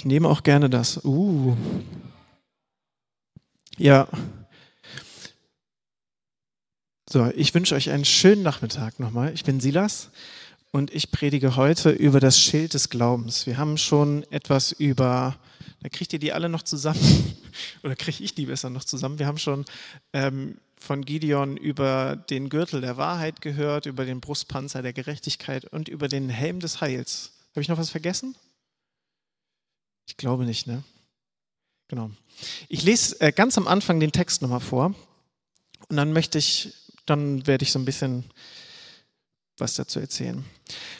Ich nehme auch gerne das. Uh. Ja. So, ich wünsche euch einen schönen Nachmittag nochmal. Ich bin Silas und ich predige heute über das Schild des Glaubens. Wir haben schon etwas über, da kriegt ihr die alle noch zusammen, oder kriege ich die besser noch zusammen? Wir haben schon ähm, von Gideon über den Gürtel der Wahrheit gehört, über den Brustpanzer der Gerechtigkeit und über den Helm des Heils. Habe ich noch was vergessen? Ich glaube nicht, ne? Genau. Ich lese äh, ganz am Anfang den Text nochmal vor und dann möchte ich dann werde ich so ein bisschen was dazu erzählen.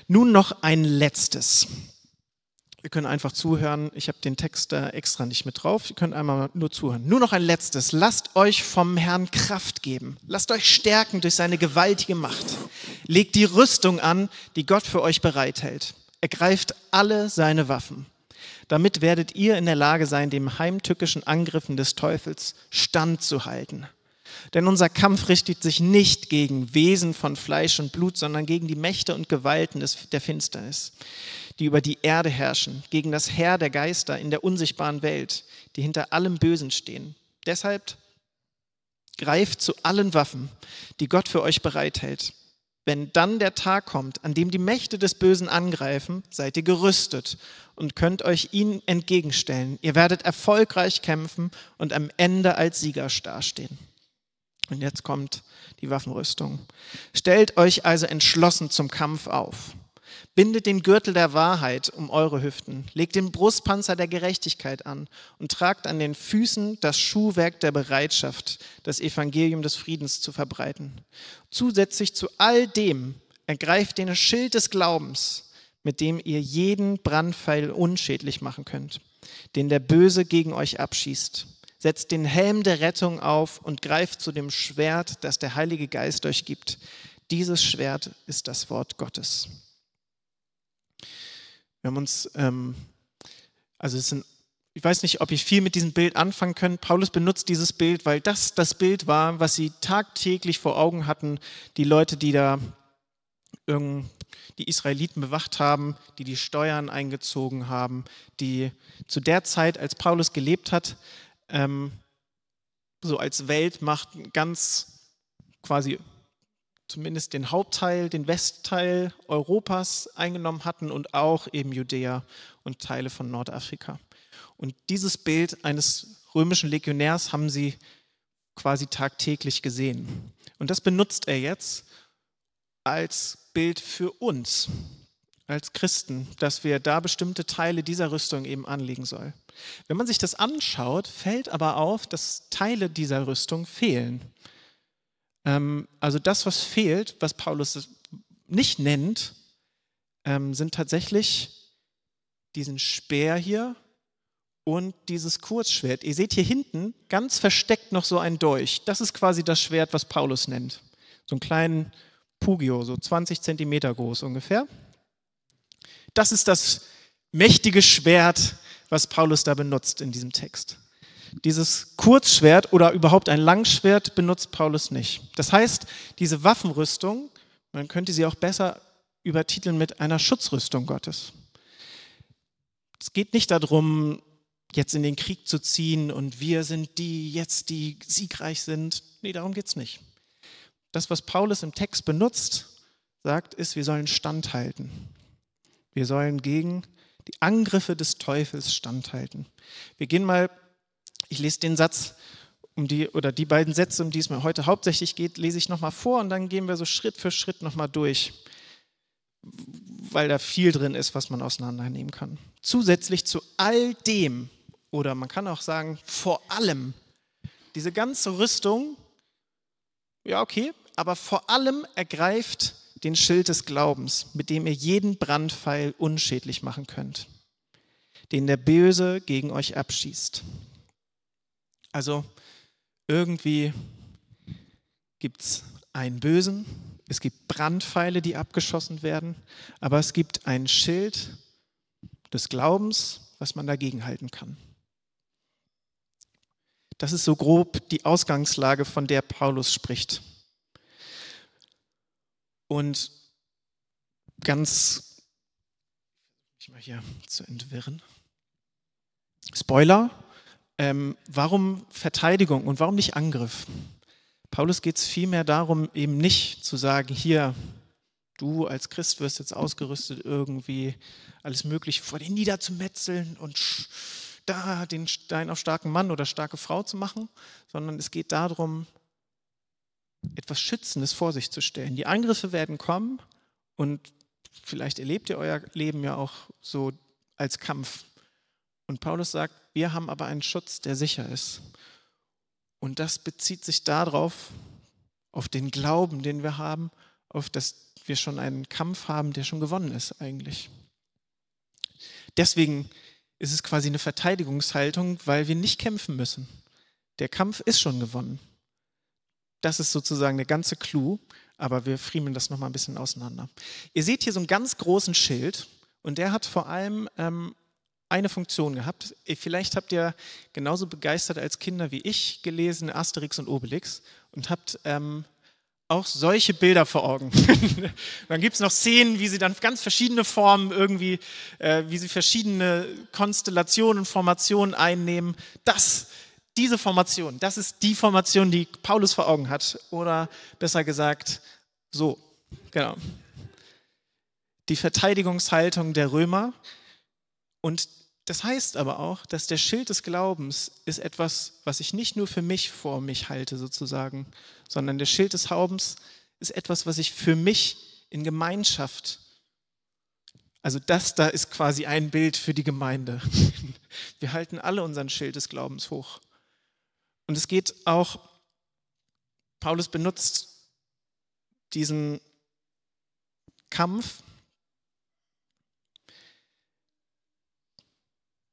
Nun noch ein letztes. Wir können einfach zuhören. Ich habe den Text da extra nicht mit drauf. Ihr könnt einmal nur zuhören. Nur noch ein letztes. Lasst euch vom Herrn Kraft geben. Lasst euch stärken durch seine gewaltige Macht. Legt die Rüstung an, die Gott für euch bereithält. Ergreift alle seine Waffen. Damit werdet ihr in der Lage sein, dem heimtückischen Angriffen des Teufels standzuhalten. Denn unser Kampf richtet sich nicht gegen Wesen von Fleisch und Blut, sondern gegen die Mächte und Gewalten des, der Finsternis, die über die Erde herrschen, gegen das Heer der Geister in der unsichtbaren Welt, die hinter allem Bösen stehen. Deshalb greift zu allen Waffen, die Gott für euch bereithält. Wenn dann der Tag kommt, an dem die Mächte des Bösen angreifen, seid ihr gerüstet und könnt euch ihnen entgegenstellen. Ihr werdet erfolgreich kämpfen und am Ende als Sieger dastehen. Und jetzt kommt die Waffenrüstung. Stellt euch also entschlossen zum Kampf auf. Bindet den Gürtel der Wahrheit um eure Hüften, legt den Brustpanzer der Gerechtigkeit an und tragt an den Füßen das Schuhwerk der Bereitschaft, das Evangelium des Friedens zu verbreiten. Zusätzlich zu all dem ergreift den Schild des Glaubens, mit dem ihr jeden Brandpfeil unschädlich machen könnt, den der Böse gegen euch abschießt setzt den Helm der Rettung auf und greift zu dem Schwert, das der Heilige Geist euch gibt. Dieses Schwert ist das Wort Gottes. Wir haben uns, ähm, also es sind, ich weiß nicht, ob ich viel mit diesem Bild anfangen können. Paulus benutzt dieses Bild, weil das das Bild war, was sie tagtäglich vor Augen hatten, die Leute, die da die Israeliten bewacht haben, die die Steuern eingezogen haben, die zu der Zeit, als Paulus gelebt hat, ähm, so als Weltmacht ganz quasi zumindest den Hauptteil, den Westteil Europas eingenommen hatten und auch eben Judäa und Teile von Nordafrika. Und dieses Bild eines römischen Legionärs haben sie quasi tagtäglich gesehen. Und das benutzt er jetzt als Bild für uns, als Christen, dass wir da bestimmte Teile dieser Rüstung eben anlegen sollen. Wenn man sich das anschaut, fällt aber auf, dass Teile dieser Rüstung fehlen. Ähm, also das, was fehlt, was Paulus nicht nennt, ähm, sind tatsächlich diesen Speer hier und dieses Kurzschwert. Ihr seht hier hinten ganz versteckt noch so ein Dolch. Das ist quasi das Schwert, was Paulus nennt. So einen kleinen Pugio, so 20 Zentimeter groß ungefähr. Das ist das mächtige Schwert, was Paulus da benutzt in diesem Text. Dieses Kurzschwert oder überhaupt ein Langschwert benutzt Paulus nicht. Das heißt, diese Waffenrüstung, man könnte sie auch besser übertiteln mit einer Schutzrüstung Gottes. Es geht nicht darum, jetzt in den Krieg zu ziehen und wir sind die jetzt, die siegreich sind. Nee, darum geht es nicht. Das, was Paulus im Text benutzt, sagt, ist, wir sollen standhalten. Wir sollen gegen die Angriffe des Teufels standhalten. Wir gehen mal, ich lese den Satz, um die, oder die beiden Sätze, um die es mir heute hauptsächlich geht, lese ich nochmal vor und dann gehen wir so Schritt für Schritt nochmal durch, weil da viel drin ist, was man auseinandernehmen kann. Zusätzlich zu all dem, oder man kann auch sagen, vor allem, diese ganze Rüstung, ja okay, aber vor allem ergreift den Schild des Glaubens, mit dem ihr jeden Brandpfeil unschädlich machen könnt, den der Böse gegen euch abschießt. Also irgendwie gibt es einen Bösen, es gibt Brandpfeile, die abgeschossen werden, aber es gibt ein Schild des Glaubens, was man dagegen halten kann. Das ist so grob die Ausgangslage, von der Paulus spricht. Und ganz, ich mal hier zu entwirren. Spoiler, ähm, warum Verteidigung und warum nicht Angriff? Paulus geht es vielmehr darum, eben nicht zu sagen, hier, du als Christ wirst jetzt ausgerüstet, irgendwie alles Mögliche vor dir niederzumetzeln und da den Stein auf starken Mann oder starke Frau zu machen, sondern es geht darum, etwas Schützendes vor sich zu stellen. Die Angriffe werden kommen und vielleicht erlebt ihr euer Leben ja auch so als Kampf. Und Paulus sagt, wir haben aber einen Schutz, der sicher ist. Und das bezieht sich darauf, auf den Glauben, den wir haben, auf dass wir schon einen Kampf haben, der schon gewonnen ist eigentlich. Deswegen ist es quasi eine Verteidigungshaltung, weil wir nicht kämpfen müssen. Der Kampf ist schon gewonnen. Das ist sozusagen der ganze Clou, aber wir friemeln das nochmal ein bisschen auseinander. Ihr seht hier so einen ganz großen Schild und der hat vor allem ähm, eine Funktion gehabt. Vielleicht habt ihr genauso begeistert als Kinder wie ich gelesen Asterix und Obelix und habt ähm, auch solche Bilder vor Augen. dann gibt es noch Szenen, wie sie dann ganz verschiedene Formen irgendwie, äh, wie sie verschiedene Konstellationen, Formationen einnehmen. Das, diese Formation, das ist die Formation, die Paulus vor Augen hat. Oder besser gesagt, so, genau. Die Verteidigungshaltung der Römer und das heißt aber auch, dass der Schild des Glaubens ist etwas, was ich nicht nur für mich vor mich halte sozusagen, sondern der Schild des Glaubens ist etwas, was ich für mich in Gemeinschaft, also das da ist quasi ein Bild für die Gemeinde. Wir halten alle unseren Schild des Glaubens hoch. Und es geht auch, Paulus benutzt diesen Kampf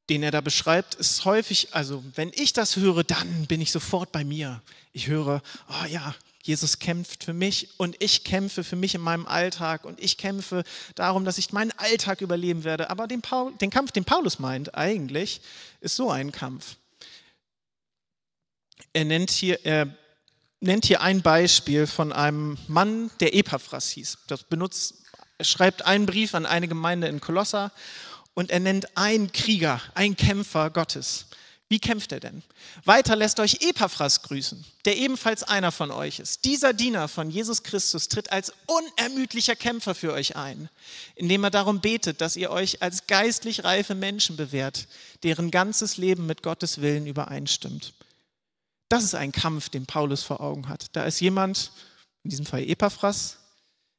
den er da beschreibt, ist häufig, also wenn ich das höre, dann bin ich sofort bei mir. Ich höre, oh ja, Jesus kämpft für mich und ich kämpfe für mich in meinem Alltag und ich kämpfe darum, dass ich meinen Alltag überleben werde. Aber den, Paul, den Kampf, den Paulus meint, eigentlich ist so ein Kampf. Er nennt hier, er nennt hier ein Beispiel von einem Mann, der Epaphras hieß. Das benutzt, er schreibt einen Brief an eine Gemeinde in Kolosser und er nennt einen Krieger, einen Kämpfer Gottes. Wie kämpft er denn? Weiter lässt euch Epaphras grüßen, der ebenfalls einer von euch ist. Dieser Diener von Jesus Christus tritt als unermüdlicher Kämpfer für euch ein, indem er darum betet, dass ihr euch als geistlich reife Menschen bewährt, deren ganzes Leben mit Gottes Willen übereinstimmt. Das ist ein Kampf, den Paulus vor Augen hat. Da ist jemand, in diesem Fall Epaphras,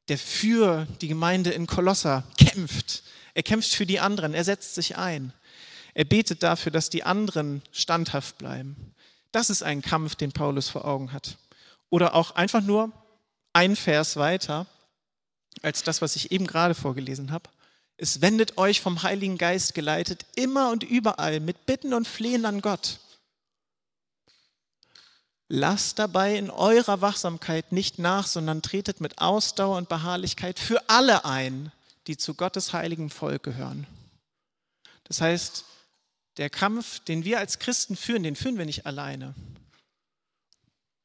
der für die Gemeinde in Kolosser kämpft, er kämpft für die anderen, er setzt sich ein. Er betet dafür, dass die anderen standhaft bleiben. Das ist ein Kampf, den Paulus vor Augen hat. Oder auch einfach nur ein Vers weiter als das, was ich eben gerade vorgelesen habe. Es wendet euch vom Heiligen Geist geleitet immer und überall mit Bitten und Flehen an Gott. Lasst dabei in eurer Wachsamkeit nicht nach, sondern tretet mit Ausdauer und Beharrlichkeit für alle ein, die zu Gottes heiligem Volk gehören. Das heißt, der Kampf, den wir als Christen führen, den führen wir nicht alleine.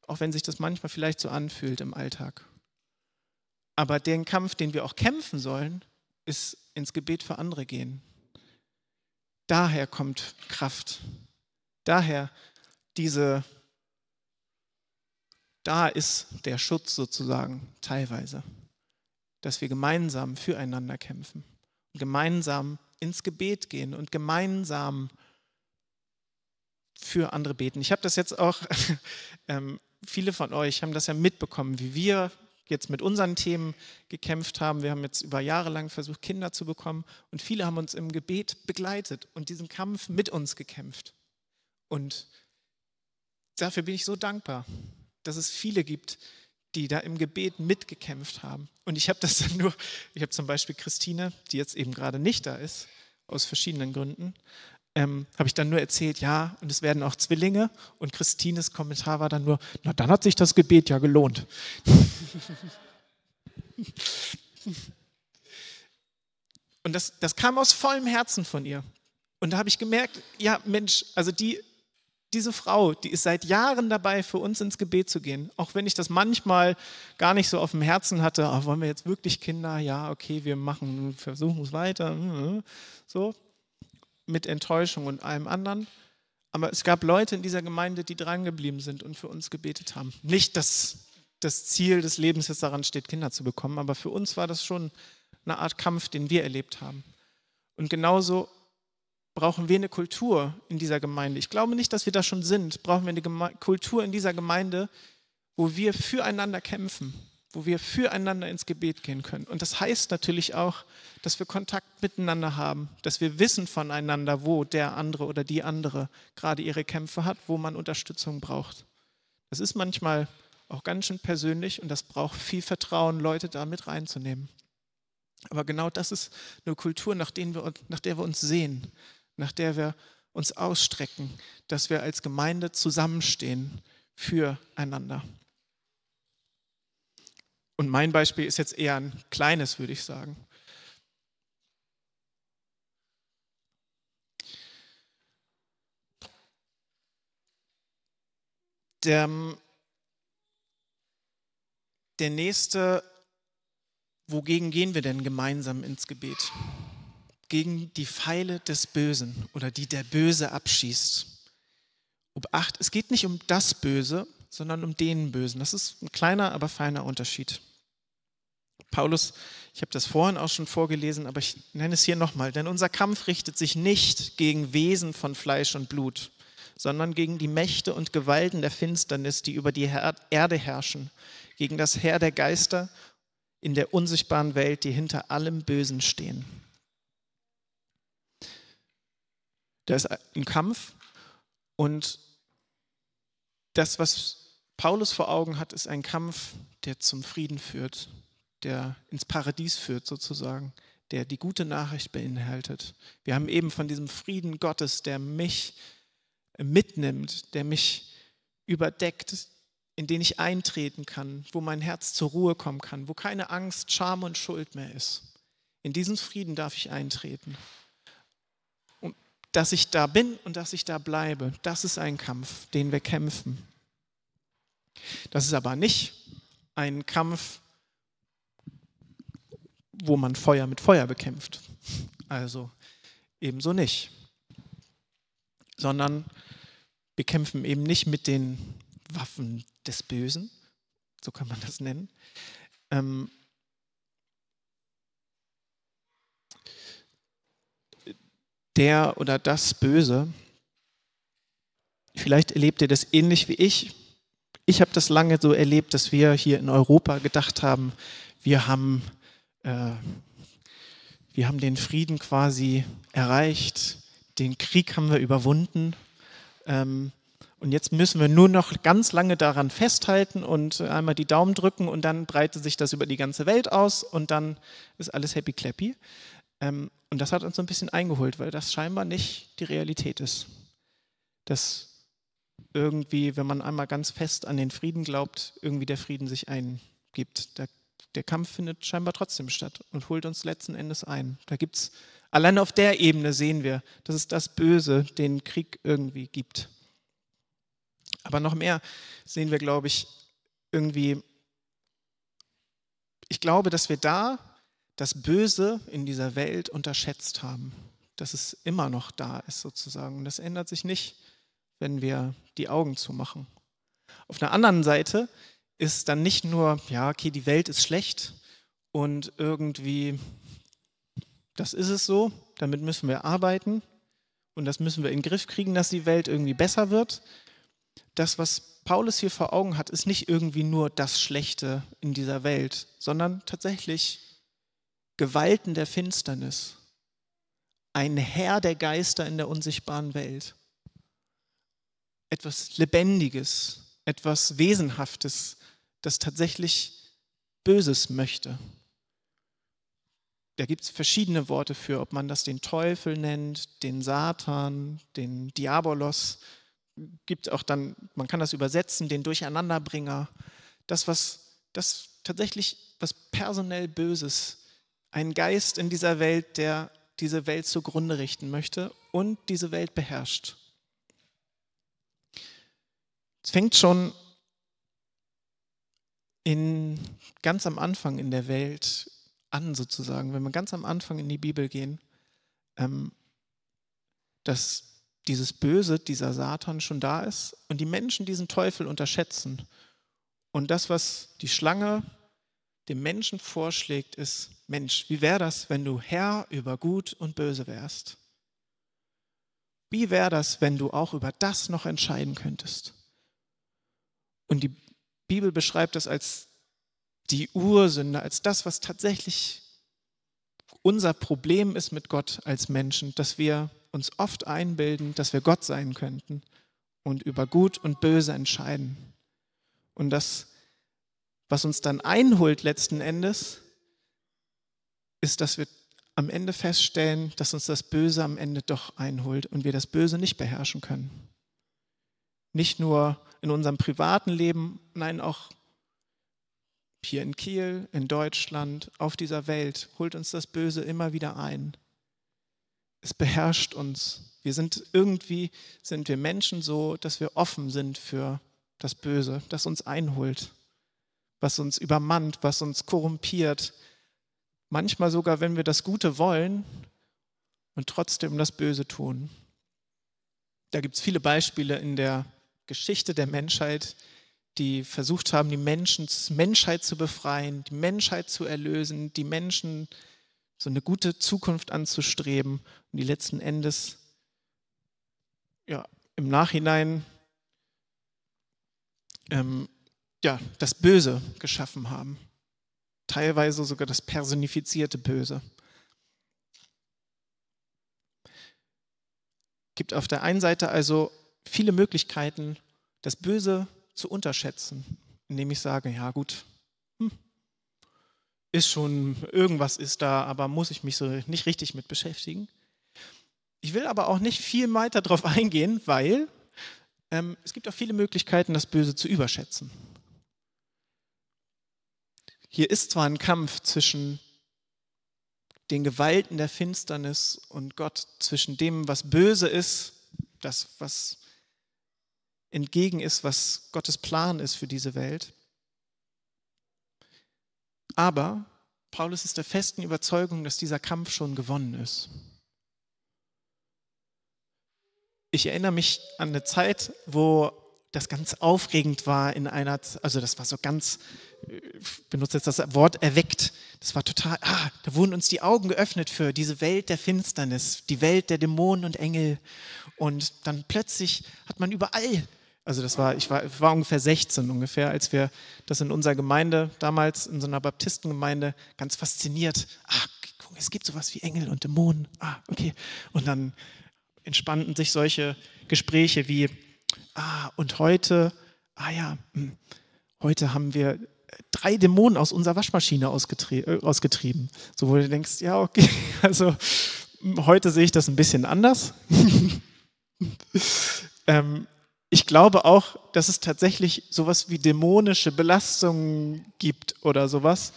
Auch wenn sich das manchmal vielleicht so anfühlt im Alltag. Aber den Kampf, den wir auch kämpfen sollen, ist ins Gebet für andere gehen. Daher kommt Kraft. Daher diese, da ist der Schutz sozusagen teilweise dass wir gemeinsam füreinander kämpfen, gemeinsam ins Gebet gehen und gemeinsam für andere beten. Ich habe das jetzt auch, ähm, viele von euch haben das ja mitbekommen, wie wir jetzt mit unseren Themen gekämpft haben. Wir haben jetzt über Jahre lang versucht, Kinder zu bekommen und viele haben uns im Gebet begleitet und diesen Kampf mit uns gekämpft. Und dafür bin ich so dankbar, dass es viele gibt, die da im Gebet mitgekämpft haben. Und ich habe das dann nur, ich habe zum Beispiel Christine, die jetzt eben gerade nicht da ist, aus verschiedenen Gründen, ähm, habe ich dann nur erzählt, ja, und es werden auch Zwillinge. Und Christines Kommentar war dann nur, na dann hat sich das Gebet ja gelohnt. und das, das kam aus vollem Herzen von ihr. Und da habe ich gemerkt, ja Mensch, also die diese Frau, die ist seit Jahren dabei, für uns ins Gebet zu gehen. Auch wenn ich das manchmal gar nicht so auf dem Herzen hatte, oh, wollen wir jetzt wirklich Kinder? Ja, okay, wir machen, versuchen es weiter. So. mit Enttäuschung und allem anderen. Aber es gab Leute in dieser Gemeinde, die drangeblieben sind und für uns gebetet haben. Nicht, dass das Ziel des Lebens jetzt daran steht, Kinder zu bekommen, aber für uns war das schon eine Art Kampf, den wir erlebt haben. Und genauso brauchen wir eine Kultur in dieser Gemeinde. Ich glaube nicht, dass wir da schon sind. Brauchen wir eine Geme Kultur in dieser Gemeinde, wo wir füreinander kämpfen, wo wir füreinander ins Gebet gehen können. Und das heißt natürlich auch, dass wir Kontakt miteinander haben, dass wir wissen voneinander, wo der andere oder die andere gerade ihre Kämpfe hat, wo man Unterstützung braucht. Das ist manchmal auch ganz schön persönlich und das braucht viel Vertrauen, Leute da mit reinzunehmen. Aber genau das ist eine Kultur, nach, der wir uns sehen, nach der wir uns ausstrecken, dass wir als Gemeinde zusammenstehen füreinander. Und mein Beispiel ist jetzt eher ein kleines, würde ich sagen. Der, der nächste, wogegen gehen wir denn gemeinsam ins Gebet? Gegen die Pfeile des Bösen oder die der Böse abschießt. Obacht, es geht nicht um das Böse, sondern um den Bösen. Das ist ein kleiner, aber feiner Unterschied. Paulus, ich habe das vorhin auch schon vorgelesen, aber ich nenne es hier nochmal, denn unser Kampf richtet sich nicht gegen Wesen von Fleisch und Blut, sondern gegen die Mächte und Gewalten der Finsternis, die über die Erde herrschen, gegen das Heer der Geister in der unsichtbaren Welt, die hinter allem Bösen stehen. Da ist ein Kampf und das, was Paulus vor Augen hat, ist ein Kampf, der zum Frieden führt, der ins Paradies führt sozusagen, der die gute Nachricht beinhaltet. Wir haben eben von diesem Frieden Gottes, der mich mitnimmt, der mich überdeckt, in den ich eintreten kann, wo mein Herz zur Ruhe kommen kann, wo keine Angst, Scham und Schuld mehr ist. In diesen Frieden darf ich eintreten dass ich da bin und dass ich da bleibe. Das ist ein Kampf, den wir kämpfen. Das ist aber nicht ein Kampf, wo man Feuer mit Feuer bekämpft. Also ebenso nicht. Sondern wir kämpfen eben nicht mit den Waffen des Bösen, so kann man das nennen, ähm, der oder das Böse. Vielleicht erlebt ihr das ähnlich wie ich. Ich habe das lange so erlebt, dass wir hier in Europa gedacht haben, wir haben, äh, wir haben den Frieden quasi erreicht, den Krieg haben wir überwunden. Ähm, und jetzt müssen wir nur noch ganz lange daran festhalten und einmal die Daumen drücken und dann breitet sich das über die ganze Welt aus und dann ist alles happy clappy. Ähm, und das hat uns so ein bisschen eingeholt, weil das scheinbar nicht die Realität ist. Dass irgendwie, wenn man einmal ganz fest an den Frieden glaubt, irgendwie der Frieden sich eingibt. Der, der Kampf findet scheinbar trotzdem statt und holt uns letzten Endes ein. Da gibt es, allein auf der Ebene sehen wir, dass es das Böse, den Krieg irgendwie gibt. Aber noch mehr sehen wir, glaube ich, irgendwie, ich glaube, dass wir da das Böse in dieser Welt unterschätzt haben, dass es immer noch da ist sozusagen. Und das ändert sich nicht, wenn wir die Augen zumachen. Auf der anderen Seite ist dann nicht nur, ja, okay, die Welt ist schlecht und irgendwie, das ist es so, damit müssen wir arbeiten und das müssen wir in den Griff kriegen, dass die Welt irgendwie besser wird. Das, was Paulus hier vor Augen hat, ist nicht irgendwie nur das Schlechte in dieser Welt, sondern tatsächlich Gewalten der Finsternis, ein Herr der Geister in der unsichtbaren Welt, etwas Lebendiges, etwas Wesenhaftes, das tatsächlich Böses möchte. Da gibt es verschiedene Worte für, ob man das den Teufel nennt, den Satan, den Diabolos. Gibt auch dann, man kann das übersetzen, den Durcheinanderbringer. Das, was das tatsächlich was personell Böses ein Geist in dieser Welt, der diese Welt zugrunde richten möchte und diese Welt beherrscht. Es fängt schon in, ganz am Anfang in der Welt an, sozusagen. Wenn wir ganz am Anfang in die Bibel gehen, ähm, dass dieses Böse, dieser Satan schon da ist und die Menschen diesen Teufel unterschätzen. Und das, was die Schlange dem Menschen vorschlägt, ist, Mensch, wie wäre das, wenn du Herr über Gut und Böse wärst? Wie wäre das, wenn du auch über das noch entscheiden könntest? Und die Bibel beschreibt das als die Ursünde, als das, was tatsächlich unser Problem ist mit Gott als Menschen, dass wir uns oft einbilden, dass wir Gott sein könnten und über Gut und Böse entscheiden. Und das, was uns dann einholt letzten Endes, ist, dass wir am Ende feststellen, dass uns das Böse am Ende doch einholt und wir das Böse nicht beherrschen können. Nicht nur in unserem privaten Leben, nein, auch hier in Kiel, in Deutschland, auf dieser Welt holt uns das Böse immer wieder ein es beherrscht uns. Wir sind irgendwie, sind wir Menschen so, dass wir offen sind für das Böse, das uns einholt, was uns übermannt, was uns korrumpiert. Manchmal sogar, wenn wir das Gute wollen und trotzdem das Böse tun. Da gibt es viele Beispiele in der Geschichte der Menschheit, die versucht haben, die Menschen, Menschheit zu befreien, die Menschheit zu erlösen, die Menschen so eine gute Zukunft anzustreben und die letzten Endes ja, im Nachhinein ähm, ja, das Böse geschaffen haben. Teilweise sogar das personifizierte Böse. Gibt auf der einen Seite also viele Möglichkeiten, das Böse zu unterschätzen, indem ich sage, ja gut, hm, ist schon, irgendwas ist da, aber muss ich mich so nicht richtig mit beschäftigen. Ich will aber auch nicht viel weiter darauf eingehen, weil ähm, es gibt auch viele Möglichkeiten, das Böse zu überschätzen. Hier ist zwar ein Kampf zwischen den Gewalten der Finsternis und Gott, zwischen dem, was böse ist, das, was entgegen ist, was Gottes Plan ist für diese Welt. Aber Paulus ist der festen Überzeugung, dass dieser Kampf schon gewonnen ist. Ich erinnere mich an eine Zeit, wo das ganz aufregend war in einer, also das war so ganz, benutze jetzt das Wort erweckt, das war total, ah, da wurden uns die Augen geöffnet für diese Welt der Finsternis, die Welt der Dämonen und Engel. Und dann plötzlich hat man überall also das war, ich war, war ungefähr 16 ungefähr, als wir das in unserer Gemeinde, damals in so einer Baptistengemeinde, ganz fasziniert. Ah, guck, es gibt sowas wie Engel und Dämonen. Ah, okay. Und dann entspannten sich solche Gespräche wie, ah, und heute, ah ja, hm, heute haben wir drei Dämonen aus unserer Waschmaschine äh, ausgetrieben. So, wo du denkst, ja, okay, also heute sehe ich das ein bisschen anders. ähm, ich glaube auch, dass es tatsächlich sowas wie dämonische Belastungen gibt oder sowas,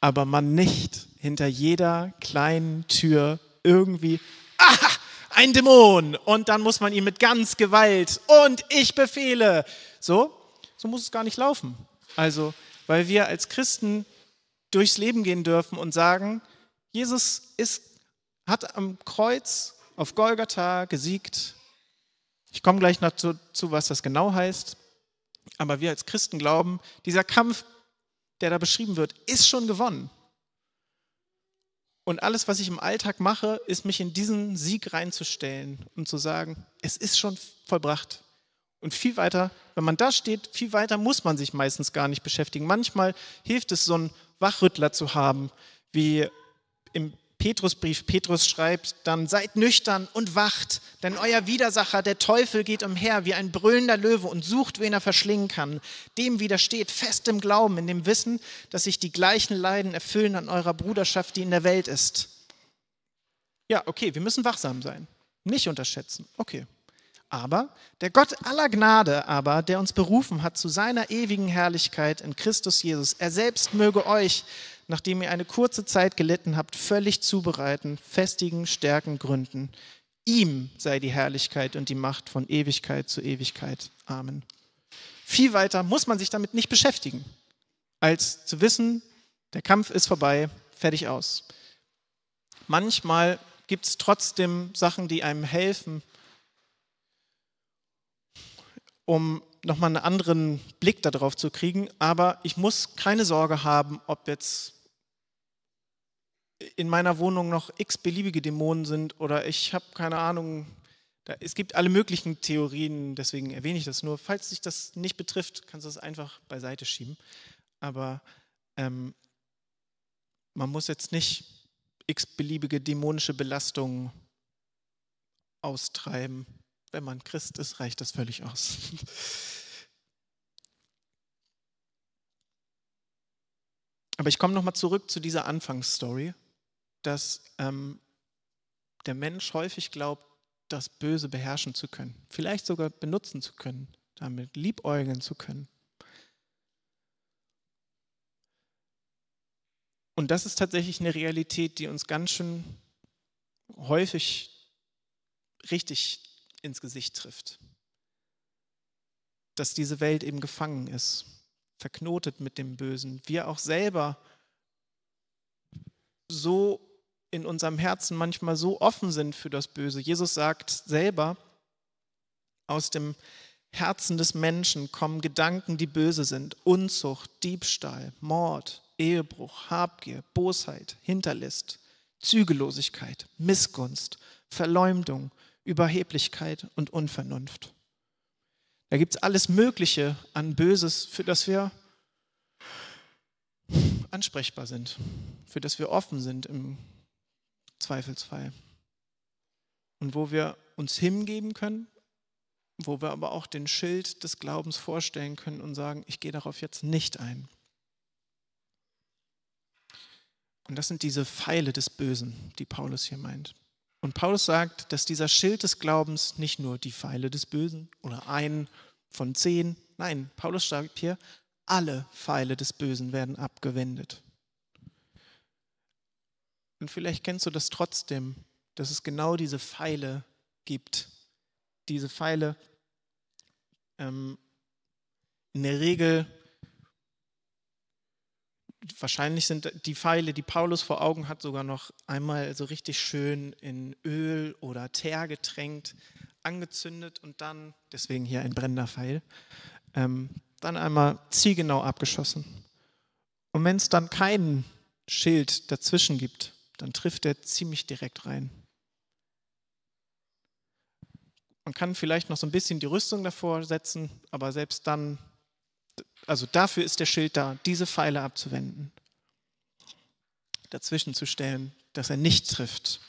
aber man nicht hinter jeder kleinen Tür irgendwie, ah, ein Dämon und dann muss man ihn mit ganz Gewalt und ich befehle. So, so muss es gar nicht laufen. Also, weil wir als Christen durchs Leben gehen dürfen und sagen, Jesus ist, hat am Kreuz auf Golgatha gesiegt ich komme gleich noch zu, was das genau heißt. Aber wir als Christen glauben, dieser Kampf, der da beschrieben wird, ist schon gewonnen. Und alles, was ich im Alltag mache, ist mich in diesen Sieg reinzustellen und zu sagen, es ist schon vollbracht. Und viel weiter, wenn man da steht, viel weiter muss man sich meistens gar nicht beschäftigen. Manchmal hilft es, so einen Wachrüttler zu haben, wie im Petrusbrief. Petrus schreibt dann, seid nüchtern und wacht, denn euer Widersacher, der Teufel, geht umher wie ein brüllender Löwe und sucht, wen er verschlingen kann. Dem widersteht fest im Glauben, in dem Wissen, dass sich die gleichen Leiden erfüllen an eurer Bruderschaft, die in der Welt ist. Ja, okay, wir müssen wachsam sein, nicht unterschätzen. Okay. Aber der Gott aller Gnade aber, der uns berufen hat zu seiner ewigen Herrlichkeit in Christus Jesus, er selbst möge euch, nachdem ihr eine kurze Zeit gelitten habt, völlig zubereiten, festigen, stärken, gründen. Ihm sei die Herrlichkeit und die Macht von Ewigkeit zu Ewigkeit. Amen. Viel weiter muss man sich damit nicht beschäftigen, als zu wissen, der Kampf ist vorbei, fertig aus. Manchmal gibt es trotzdem Sachen, die einem helfen, um nochmal einen anderen Blick darauf zu kriegen. Aber ich muss keine Sorge haben, ob jetzt in meiner Wohnung noch x beliebige Dämonen sind oder ich habe keine Ahnung. Es gibt alle möglichen Theorien, deswegen erwähne ich das nur. Falls dich das nicht betrifft, kannst du es einfach beiseite schieben. Aber ähm, man muss jetzt nicht x-beliebige dämonische Belastungen austreiben. Wenn man Christ ist, reicht das völlig aus. Aber ich komme nochmal zurück zu dieser Anfangsstory, dass ähm, der Mensch häufig glaubt, das Böse beherrschen zu können, vielleicht sogar benutzen zu können, damit liebäugeln zu können. Und das ist tatsächlich eine Realität, die uns ganz schön häufig richtig ins Gesicht trifft. Dass diese Welt eben gefangen ist, verknotet mit dem Bösen. Wir auch selber so in unserem Herzen manchmal so offen sind für das Böse. Jesus sagt selber, aus dem Herzen des Menschen kommen Gedanken, die böse sind. Unzucht, Diebstahl, Mord, Ehebruch, Habgier, Bosheit, Hinterlist, Zügellosigkeit, Missgunst, Verleumdung, Überheblichkeit und Unvernunft. Da gibt es alles Mögliche an Böses, für das wir ansprechbar sind, für das wir offen sind im Zweifelsfall. Und wo wir uns hingeben können, wo wir aber auch den Schild des Glaubens vorstellen können und sagen, ich gehe darauf jetzt nicht ein. Und das sind diese Pfeile des Bösen, die Paulus hier meint. Und Paulus sagt, dass dieser Schild des Glaubens nicht nur die Pfeile des Bösen oder ein von zehn, nein, Paulus sagt hier, alle Pfeile des Bösen werden abgewendet. Und vielleicht kennst du das trotzdem, dass es genau diese Pfeile gibt. Diese Pfeile ähm, in der Regel wahrscheinlich sind die Pfeile, die Paulus vor Augen hat, sogar noch einmal so richtig schön in Öl oder Teer getränkt, angezündet und dann, deswegen hier ein brennender Pfeil, ähm, dann einmal zielgenau abgeschossen. Und wenn es dann keinen Schild dazwischen gibt, dann trifft er ziemlich direkt rein. Man kann vielleicht noch so ein bisschen die Rüstung davor setzen, aber selbst dann also dafür ist der Schild da, diese Pfeile abzuwenden, dazwischen zu stellen, dass er nicht trifft.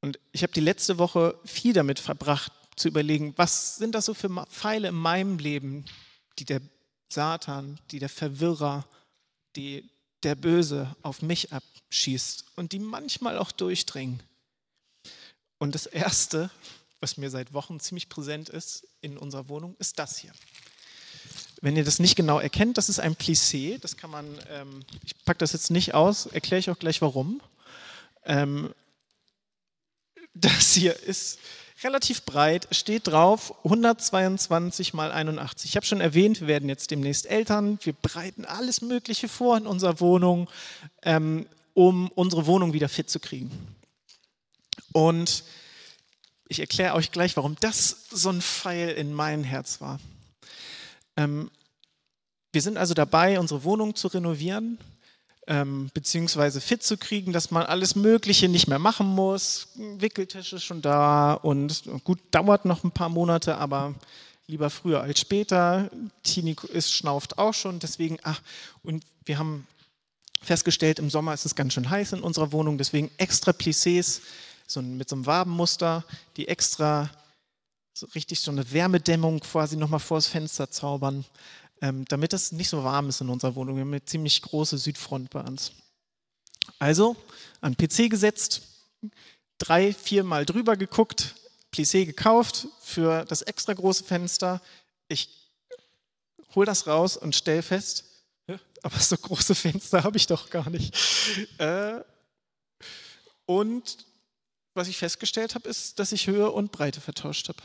Und ich habe die letzte Woche viel damit verbracht, zu überlegen, was sind das so für Pfeile in meinem Leben, die der Satan, die der Verwirrer, die der Böse auf mich abschießt und die manchmal auch durchdringen. Und das Erste, was mir seit Wochen ziemlich präsent ist in unserer Wohnung, ist das hier. Wenn ihr das nicht genau erkennt, das ist ein Plissé. Das kann man, ähm, ich packe das jetzt nicht aus, erkläre ich auch gleich warum. Ähm, das hier ist relativ breit, steht drauf 122 mal 81. Ich habe schon erwähnt, wir werden jetzt demnächst Eltern. Wir bereiten alles Mögliche vor in unserer Wohnung, ähm, um unsere Wohnung wieder fit zu kriegen. Und ich erkläre euch gleich, warum das so ein Pfeil in mein Herz war. Ähm, wir sind also dabei, unsere Wohnung zu renovieren, ähm, beziehungsweise fit zu kriegen, dass man alles Mögliche nicht mehr machen muss. Wickeltisch ist schon da und gut, dauert noch ein paar Monate, aber lieber früher als später. Tini ist, schnauft auch schon, deswegen, ach, und wir haben festgestellt, im Sommer ist es ganz schön heiß in unserer Wohnung, deswegen extra Plissés so mit so einem Wabenmuster, die extra so richtig so eine Wärmedämmung quasi nochmal vors Fenster zaubern, ähm, damit es nicht so warm ist in unserer Wohnung. Wir haben eine ziemlich große Südfront bei uns. Also an PC gesetzt, drei, vier Mal drüber geguckt, Plissé gekauft für das extra große Fenster. Ich hole das raus und stelle fest, aber so große Fenster habe ich doch gar nicht. Äh, und was ich festgestellt habe, ist, dass ich Höhe und Breite vertauscht habe.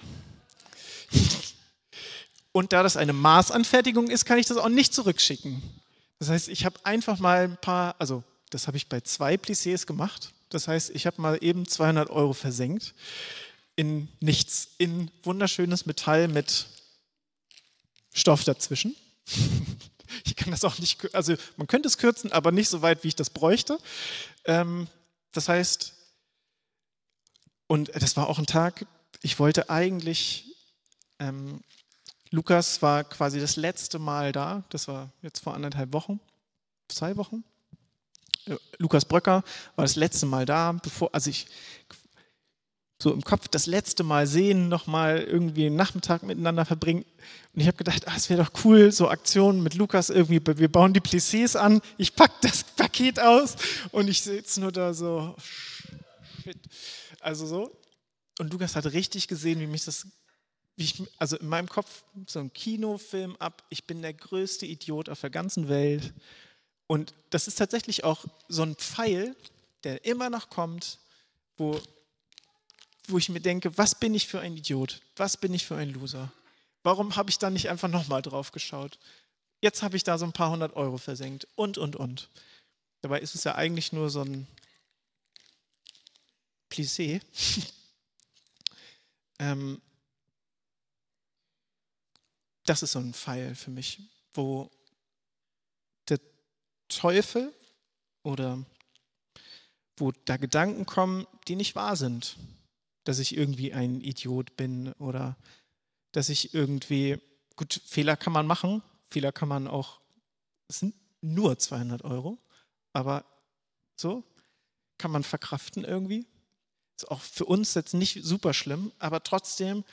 Und da das eine Maßanfertigung ist, kann ich das auch nicht zurückschicken. Das heißt, ich habe einfach mal ein paar, also das habe ich bei zwei Plissés gemacht. Das heißt, ich habe mal eben 200 Euro versenkt in nichts, in wunderschönes Metall mit Stoff dazwischen. Ich kann das auch nicht, also man könnte es kürzen, aber nicht so weit, wie ich das bräuchte. Ähm, das heißt, und das war auch ein Tag, ich wollte eigentlich, ähm, Lukas war quasi das letzte Mal da, das war jetzt vor anderthalb Wochen, zwei Wochen. Äh, Lukas Bröcker war das letzte Mal da, bevor, also ich so im Kopf das letzte Mal sehen, nochmal irgendwie einen Nachmittag miteinander verbringen. Und ich habe gedacht, ah, es wäre doch cool, so Aktionen mit Lukas irgendwie, wir bauen die Plissés an, ich packe das Paket aus und ich sitze nur da so, shit. Also so. Und Lukas hat richtig gesehen, wie mich das, wie ich, also in meinem Kopf so ein Kinofilm ab, ich bin der größte Idiot auf der ganzen Welt. Und das ist tatsächlich auch so ein Pfeil, der immer noch kommt, wo, wo ich mir denke, was bin ich für ein Idiot? Was bin ich für ein Loser? Warum habe ich da nicht einfach nochmal drauf geschaut? Jetzt habe ich da so ein paar hundert Euro versenkt und, und, und. Dabei ist es ja eigentlich nur so ein Plissé. ähm, das ist so ein Pfeil für mich, wo der Teufel oder wo da Gedanken kommen, die nicht wahr sind. Dass ich irgendwie ein Idiot bin oder dass ich irgendwie, gut, Fehler kann man machen, Fehler kann man auch, es sind nur 200 Euro, aber so kann man verkraften irgendwie. Auch für uns jetzt nicht super schlimm, aber trotzdem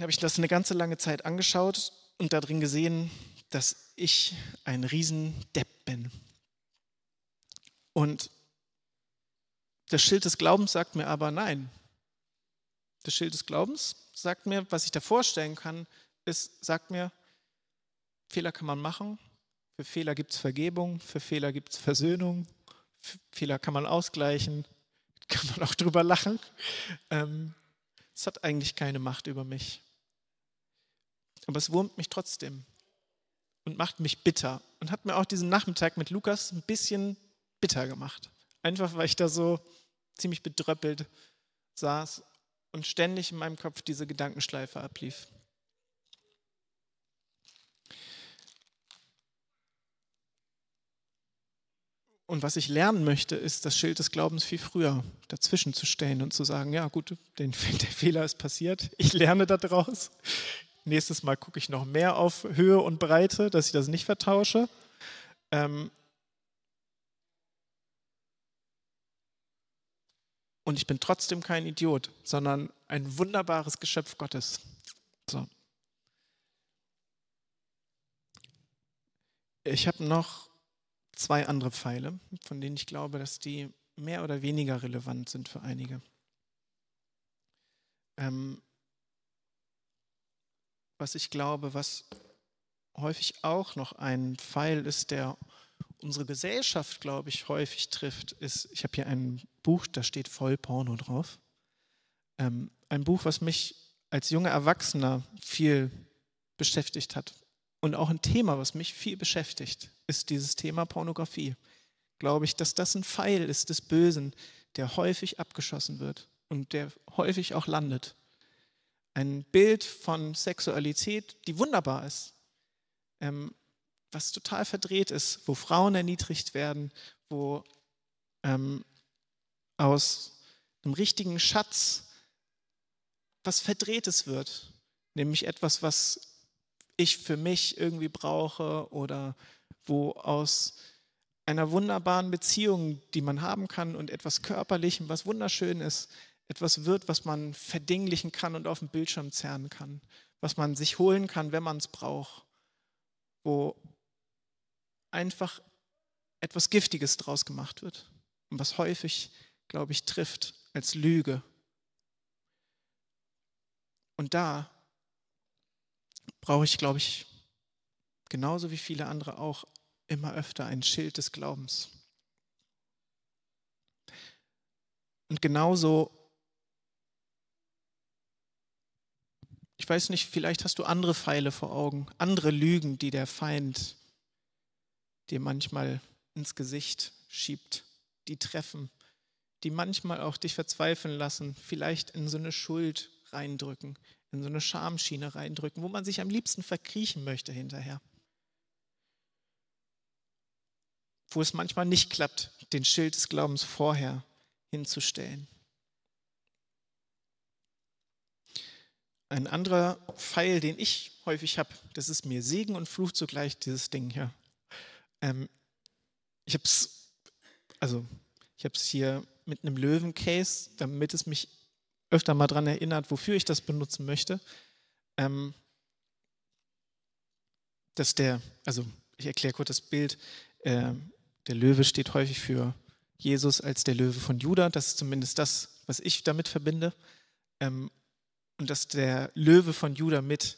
habe ich das eine ganze lange Zeit angeschaut und darin gesehen, dass ich ein Riesendepp bin. Und das Schild des Glaubens sagt mir aber nein. Das Schild des Glaubens sagt mir, was ich da vorstellen kann, ist, sagt mir, Fehler kann man machen, für Fehler gibt es Vergebung, für Fehler gibt es Versöhnung, Fehler kann man ausgleichen, kann man auch drüber lachen. Ähm, es hat eigentlich keine Macht über mich. Aber es wurmt mich trotzdem und macht mich bitter und hat mir auch diesen Nachmittag mit Lukas ein bisschen bitter gemacht. Einfach weil ich da so ziemlich bedröppelt saß und ständig in meinem Kopf diese Gedankenschleife ablief. Und was ich lernen möchte, ist das Schild des Glaubens viel früher dazwischen zu stellen und zu sagen, ja gut, den, der Fehler ist passiert, ich lerne daraus. Nächstes Mal gucke ich noch mehr auf Höhe und Breite, dass ich das nicht vertausche. Ähm und ich bin trotzdem kein Idiot, sondern ein wunderbares Geschöpf Gottes. So. Ich habe noch zwei andere Pfeile, von denen ich glaube, dass die mehr oder weniger relevant sind für einige. Ähm, was ich glaube, was häufig auch noch ein Pfeil ist, der unsere Gesellschaft, glaube ich, häufig trifft, ist, ich habe hier ein Buch, da steht voll Porno drauf. Ähm, ein Buch, was mich als junger Erwachsener viel beschäftigt hat, und auch ein Thema, was mich viel beschäftigt, ist dieses Thema Pornografie. Glaube ich, dass das ein Pfeil ist des Bösen, der häufig abgeschossen wird und der häufig auch landet. Ein Bild von Sexualität, die wunderbar ist, ähm, was total verdreht ist, wo Frauen erniedrigt werden, wo ähm, aus einem richtigen Schatz was Verdrehtes wird, nämlich etwas, was ich für mich irgendwie brauche oder wo aus einer wunderbaren Beziehung, die man haben kann und etwas Körperlichem, was wunderschön ist, etwas wird, was man verdinglichen kann und auf dem Bildschirm zerren kann, was man sich holen kann, wenn man es braucht, wo einfach etwas Giftiges draus gemacht wird und was häufig, glaube ich, trifft als Lüge. Und da brauche ich, glaube ich, genauso wie viele andere auch immer öfter ein Schild des Glaubens. Und genauso, ich weiß nicht, vielleicht hast du andere Pfeile vor Augen, andere Lügen, die der Feind dir manchmal ins Gesicht schiebt, die treffen, die manchmal auch dich verzweifeln lassen, vielleicht in so eine Schuld reindrücken, in so eine Schamschiene reindrücken, wo man sich am liebsten verkriechen möchte hinterher. Wo es manchmal nicht klappt, den Schild des Glaubens vorher hinzustellen. Ein anderer Pfeil, den ich häufig habe, das ist mir Segen und Fluch zugleich, dieses Ding hier. Ähm, ich habe es, also ich habe es hier mit einem Löwencase, damit es mich öfter mal daran erinnert, wofür ich das benutzen möchte. Ähm, dass der, also ich erkläre kurz das Bild, äh, der Löwe steht häufig für Jesus als der Löwe von Juda, das ist zumindest das, was ich damit verbinde. Ähm, und dass der Löwe von Juda mit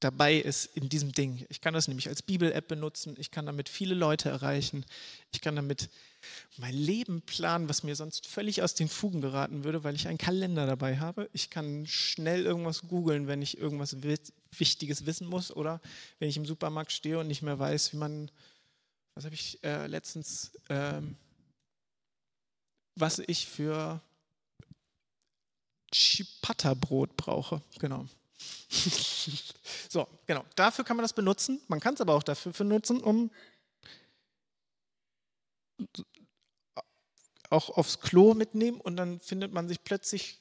dabei ist in diesem Ding. Ich kann das nämlich als Bibel-App benutzen, ich kann damit viele Leute erreichen, ich kann damit mein Leben planen, was mir sonst völlig aus den Fugen geraten würde, weil ich einen Kalender dabei habe. Ich kann schnell irgendwas googeln, wenn ich irgendwas Wichtiges wissen muss oder wenn ich im Supermarkt stehe und nicht mehr weiß, wie man, was habe ich äh, letztens, äh, was ich für Ciabatta-Brot brauche. Genau. so, genau. Dafür kann man das benutzen. Man kann es aber auch dafür benutzen, um auch aufs Klo mitnehmen und dann findet man sich plötzlich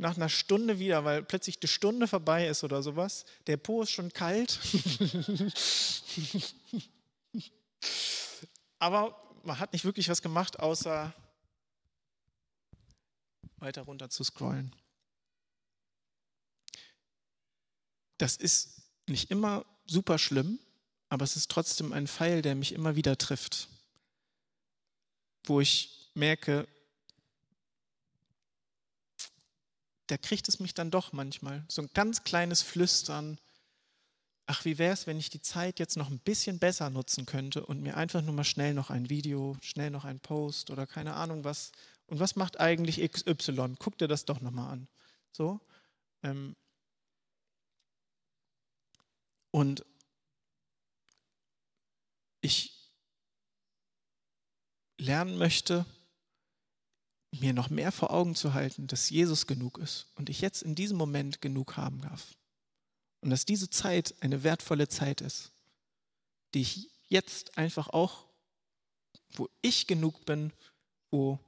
nach einer Stunde wieder, weil plötzlich die Stunde vorbei ist oder sowas. Der Po ist schon kalt. aber man hat nicht wirklich was gemacht, außer weiter runter zu scrollen. Das ist nicht immer super schlimm, aber es ist trotzdem ein Pfeil, der mich immer wieder trifft, wo ich merke, da kriegt es mich dann doch manchmal. So ein ganz kleines Flüstern. Ach, wie wäre es, wenn ich die Zeit jetzt noch ein bisschen besser nutzen könnte und mir einfach nur mal schnell noch ein Video, schnell noch ein Post oder keine Ahnung was und was macht eigentlich XY? Guck dir das doch nochmal an. So. Ähm, und ich lernen möchte, mir noch mehr vor Augen zu halten, dass Jesus genug ist und ich jetzt in diesem Moment genug haben darf. Und dass diese Zeit eine wertvolle Zeit ist, die ich jetzt einfach auch, wo ich genug bin, wo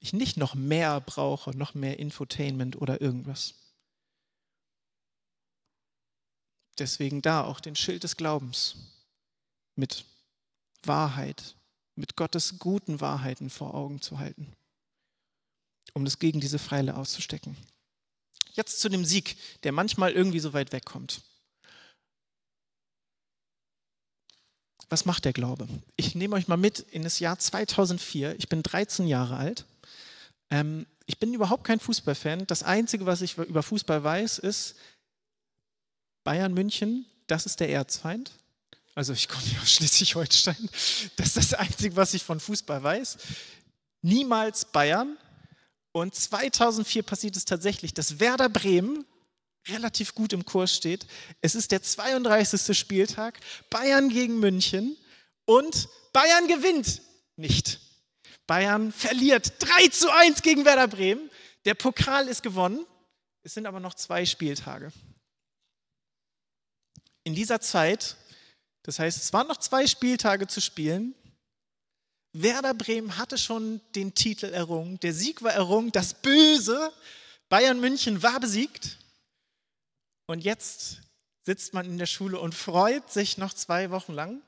ich nicht noch mehr brauche, noch mehr Infotainment oder irgendwas. Deswegen da auch den Schild des Glaubens mit Wahrheit, mit Gottes guten Wahrheiten vor Augen zu halten, um das gegen diese Pfeile auszustecken. Jetzt zu dem Sieg, der manchmal irgendwie so weit wegkommt. Was macht der Glaube? Ich nehme euch mal mit in das Jahr 2004. Ich bin 13 Jahre alt ähm, ich bin überhaupt kein Fußballfan. Das Einzige, was ich über Fußball weiß, ist Bayern München, das ist der Erzfeind. Also ich komme ja aus Schleswig-Holstein. Das ist das Einzige, was ich von Fußball weiß. Niemals Bayern. Und 2004 passiert es tatsächlich, dass Werder Bremen relativ gut im Kurs steht. Es ist der 32. Spieltag. Bayern gegen München. Und Bayern gewinnt nicht. Bayern verliert 3 zu 1 gegen Werder Bremen. Der Pokal ist gewonnen. Es sind aber noch zwei Spieltage. In dieser Zeit, das heißt, es waren noch zwei Spieltage zu spielen. Werder Bremen hatte schon den Titel errungen. Der Sieg war errungen. Das Böse, Bayern München, war besiegt. Und jetzt sitzt man in der Schule und freut sich noch zwei Wochen lang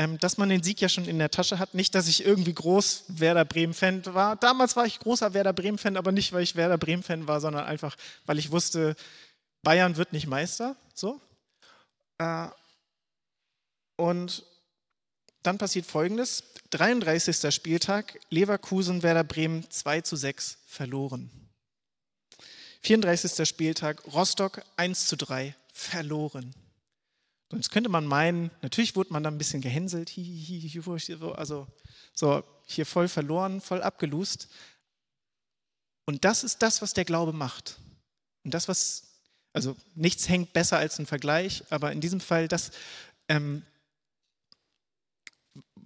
ähm, dass man den Sieg ja schon in der Tasche hat. Nicht, dass ich irgendwie groß Werder Bremen-Fan war. Damals war ich großer Werder Bremen-Fan, aber nicht, weil ich Werder Bremen-Fan war, sondern einfach, weil ich wusste, Bayern wird nicht Meister. So. Äh, und dann passiert folgendes: 33. Spieltag, Leverkusen, Werder Bremen 2 zu 6 verloren. 34. Spieltag, Rostock 1 zu 3 verloren. Sonst könnte man meinen, natürlich wurde man da ein bisschen gehänselt, also so hier voll verloren, voll abgelust. Und das ist das, was der Glaube macht. Und das, was, also nichts hängt besser als ein Vergleich, aber in diesem Fall das, ähm,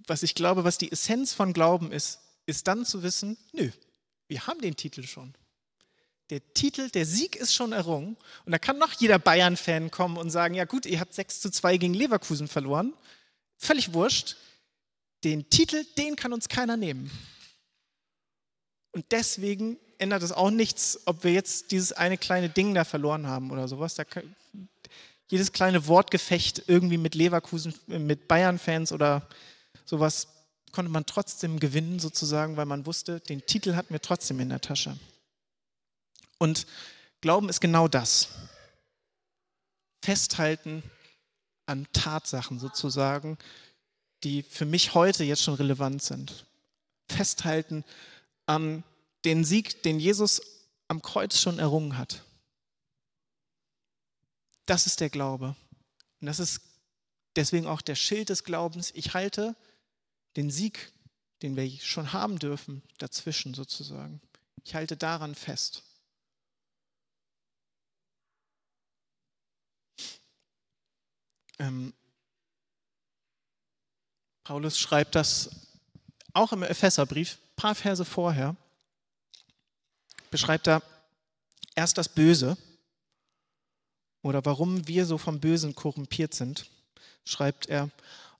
was ich glaube, was die Essenz von Glauben ist, ist dann zu wissen, nö, wir haben den Titel schon. Der Titel, der Sieg ist schon errungen. Und da kann noch jeder Bayern-Fan kommen und sagen, ja gut, ihr habt 6 zu 2 gegen Leverkusen verloren. Völlig wurscht. Den Titel, den kann uns keiner nehmen. Und deswegen ändert es auch nichts, ob wir jetzt dieses eine kleine Ding da verloren haben oder sowas. Kann, jedes kleine Wortgefecht irgendwie mit Leverkusen, mit Bayern-Fans oder sowas konnte man trotzdem gewinnen, sozusagen, weil man wusste, den Titel hatten wir trotzdem in der Tasche. Und Glauben ist genau das. Festhalten an Tatsachen sozusagen, die für mich heute jetzt schon relevant sind. Festhalten an den Sieg, den Jesus am Kreuz schon errungen hat. Das ist der Glaube. Und das ist deswegen auch der Schild des Glaubens. Ich halte den Sieg, den wir schon haben dürfen, dazwischen sozusagen. Ich halte daran fest. Ähm, Paulus schreibt das auch im Epheserbrief, ein paar Verse vorher, beschreibt er erst das Böse oder warum wir so vom Bösen korrumpiert sind, schreibt er,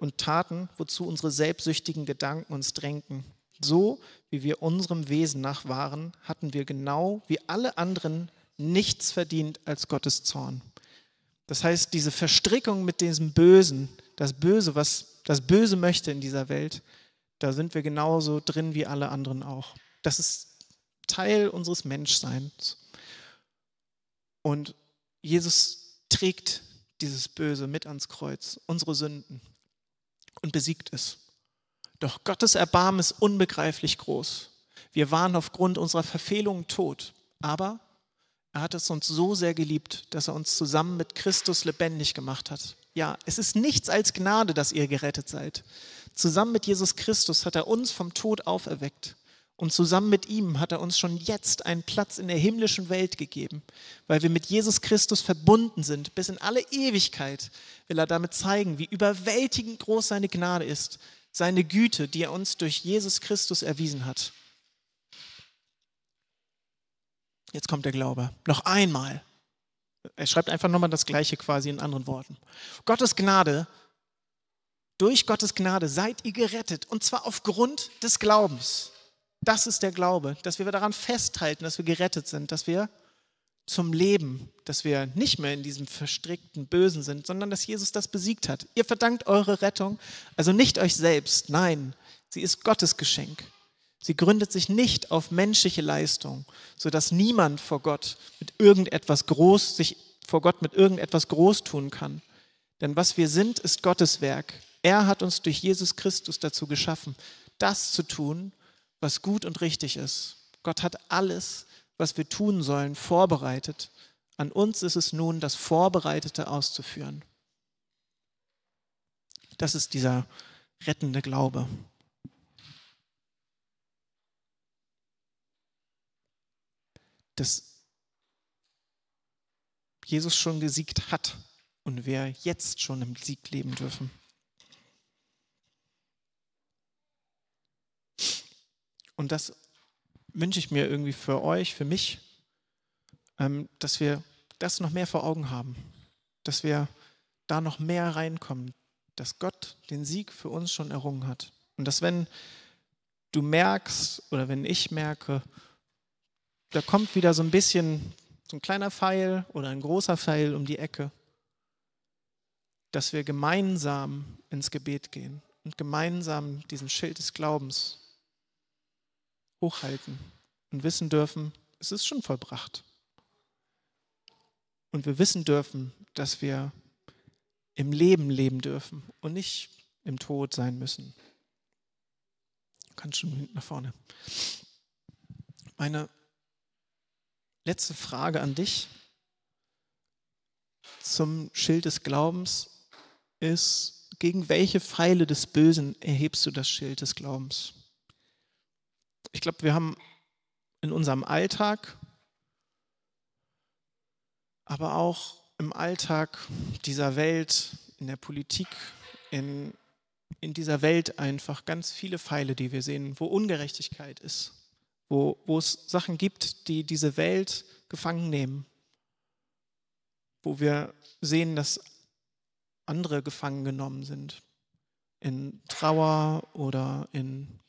und taten, wozu unsere selbstsüchtigen Gedanken uns drängten. So wie wir unserem Wesen nach waren, hatten wir genau wie alle anderen nichts verdient als Gottes Zorn. Das heißt, diese Verstrickung mit diesem Bösen, das Böse, was das Böse möchte in dieser Welt, da sind wir genauso drin wie alle anderen auch. Das ist Teil unseres Menschseins. Und Jesus trägt dieses Böse mit ans Kreuz, unsere Sünden und besiegt es. Doch Gottes Erbarmen ist unbegreiflich groß. Wir waren aufgrund unserer Verfehlungen tot, aber er hat es uns so sehr geliebt, dass er uns zusammen mit Christus lebendig gemacht hat. Ja, es ist nichts als Gnade, dass ihr gerettet seid. Zusammen mit Jesus Christus hat er uns vom Tod auferweckt. Und zusammen mit ihm hat er uns schon jetzt einen Platz in der himmlischen Welt gegeben, weil wir mit Jesus Christus verbunden sind. Bis in alle Ewigkeit will er damit zeigen, wie überwältigend groß seine Gnade ist, seine Güte, die er uns durch Jesus Christus erwiesen hat. Jetzt kommt der Glaube. Noch einmal. Er schreibt einfach nochmal das Gleiche quasi in anderen Worten. Gottes Gnade, durch Gottes Gnade seid ihr gerettet und zwar aufgrund des Glaubens. Das ist der Glaube, dass wir daran festhalten, dass wir gerettet sind, dass wir zum Leben, dass wir nicht mehr in diesem verstrickten Bösen sind, sondern dass Jesus das besiegt hat. Ihr verdankt eure Rettung, also nicht euch selbst, nein, sie ist Gottes Geschenk. Sie gründet sich nicht auf menschliche Leistung, sodass niemand vor Gott mit irgendetwas groß, sich vor Gott mit irgendetwas groß tun kann. Denn was wir sind, ist Gottes Werk. Er hat uns durch Jesus Christus dazu geschaffen, das zu tun, was gut und richtig ist. Gott hat alles, was wir tun sollen, vorbereitet. An uns ist es nun, das Vorbereitete auszuführen. Das ist dieser rettende Glaube. Dass Jesus schon gesiegt hat und wir jetzt schon im Sieg leben dürfen. Und das wünsche ich mir irgendwie für euch, für mich, ähm, dass wir das noch mehr vor Augen haben, dass wir da noch mehr reinkommen, dass Gott den Sieg für uns schon errungen hat. Und dass wenn du merkst oder wenn ich merke, da kommt wieder so ein bisschen so ein kleiner Pfeil oder ein großer Pfeil um die Ecke, dass wir gemeinsam ins Gebet gehen und gemeinsam diesen Schild des Glaubens hochhalten und wissen dürfen, es ist schon vollbracht. Und wir wissen dürfen, dass wir im Leben leben dürfen und nicht im Tod sein müssen. Kannst schon nach vorne. Meine letzte Frage an dich zum Schild des Glaubens ist, gegen welche Pfeile des Bösen erhebst du das Schild des Glaubens? Ich glaube, wir haben in unserem Alltag, aber auch im Alltag dieser Welt, in der Politik, in, in dieser Welt einfach ganz viele Pfeile, die wir sehen, wo Ungerechtigkeit ist, wo, wo es Sachen gibt, die diese Welt gefangen nehmen, wo wir sehen, dass andere gefangen genommen sind, in Trauer oder in,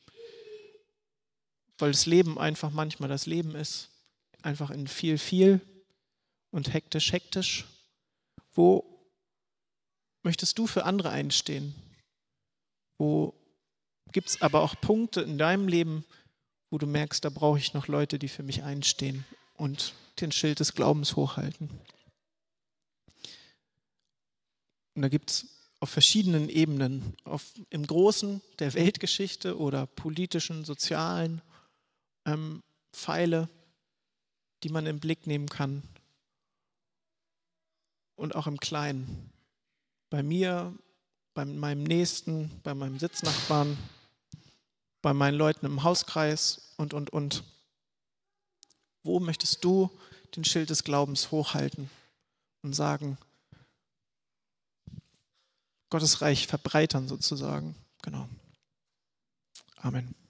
weil das Leben einfach manchmal das Leben ist, einfach in viel, viel und hektisch, hektisch. Wo möchtest du für andere einstehen? Wo gibt es aber auch Punkte in deinem Leben, wo du merkst, da brauche ich noch Leute, die für mich einstehen und den Schild des Glaubens hochhalten? Und da gibt es auf verschiedenen Ebenen, auf, im Großen der Weltgeschichte oder politischen, sozialen ähm, Pfeile, die man im Blick nehmen kann. Und auch im Kleinen. Bei mir, bei meinem Nächsten, bei meinem Sitznachbarn, bei meinen Leuten im Hauskreis und, und, und. Wo möchtest du den Schild des Glaubens hochhalten und sagen, Gottes Reich verbreitern sozusagen. Genau. Amen.